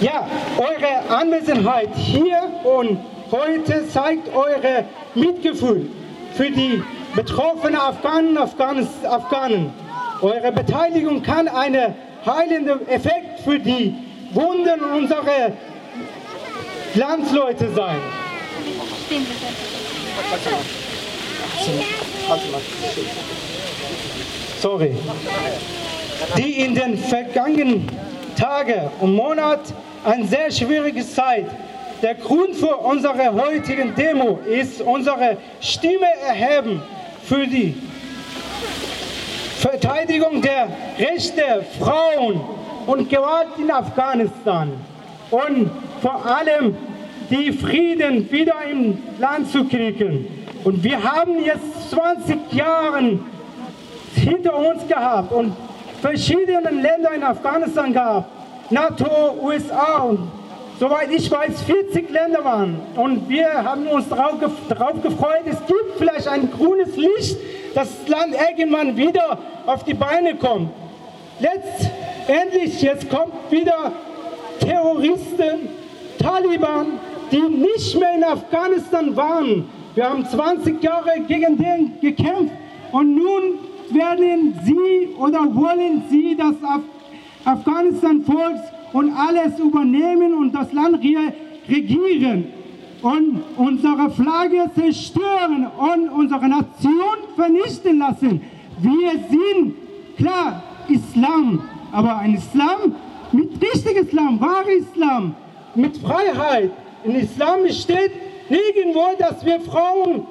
Ja, eure Anwesenheit hier und heute zeigt eure Mitgefühl für die betroffenen Afghanen Afghanen. Afghanen. Eure Beteiligung kann einen heilenden Effekt für die Wunden unserer Landsleute sein. Sorry. Die in den vergangenen Tagen und Monaten eine sehr schwierige Zeit. Der Grund für unsere heutigen Demo ist unsere Stimme erheben für die Verteidigung der Rechte Frauen und Gewalt in Afghanistan und vor allem die Frieden wieder im Land zu kriegen. Und wir haben jetzt 20 Jahre hinter uns gehabt und verschiedene Länder in Afghanistan gehabt, NATO, USA und soweit ich weiß 40 Länder waren. Und wir haben uns darauf, darauf gefreut, es gibt vielleicht ein grünes Licht, dass das Land irgendwann wieder auf die Beine kommt. Letztendlich, jetzt kommt wieder Terroristen, Taliban, die nicht mehr in Afghanistan waren. Wir haben 20 Jahre gegen den gekämpft und nun werden sie oder wollen sie das Af Afghanistan-Volk und alles übernehmen und das Land regieren und unsere Flagge zerstören und unsere Nation vernichten lassen. Wir sind klar Islam, aber ein Islam mit richtigem Islam, wahrer Islam, mit Freiheit. In Islam steht nirgendwo, dass wir Frauen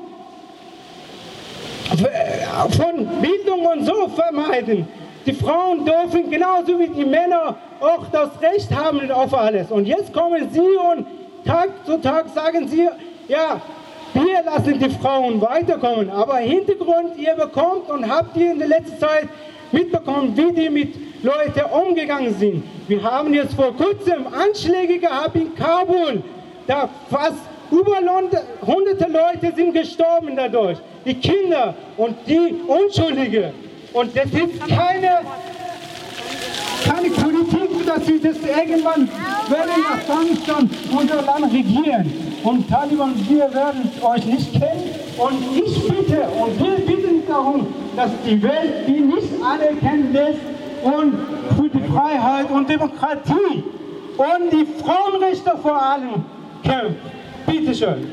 von Bildung und so vermeiden. Die Frauen dürfen genauso wie die Männer auch das Recht haben auf alles. Und jetzt kommen sie und Tag zu Tag sagen sie, ja, wir lassen die Frauen weiterkommen. Aber Hintergrund, ihr bekommt und habt ihr in der letzten Zeit mitbekommen, wie die mit Leuten umgegangen sind. Wir haben jetzt vor kurzem Anschläge gehabt in Kabul. Da fast über hunderte Leute sind gestorben dadurch. Die Kinder und die Unschuldige. Und das ist keine, keine Politik, dass wir das irgendwann werden in Afghanistan unser Land regieren. Und Taliban, wir werden euch nicht kennen. Und ich bitte und wir bitten darum, dass die Welt die nicht anerkennen lässt und für die Freiheit und Demokratie und die Frauenrechte vor allem kämpft. Bitte schön.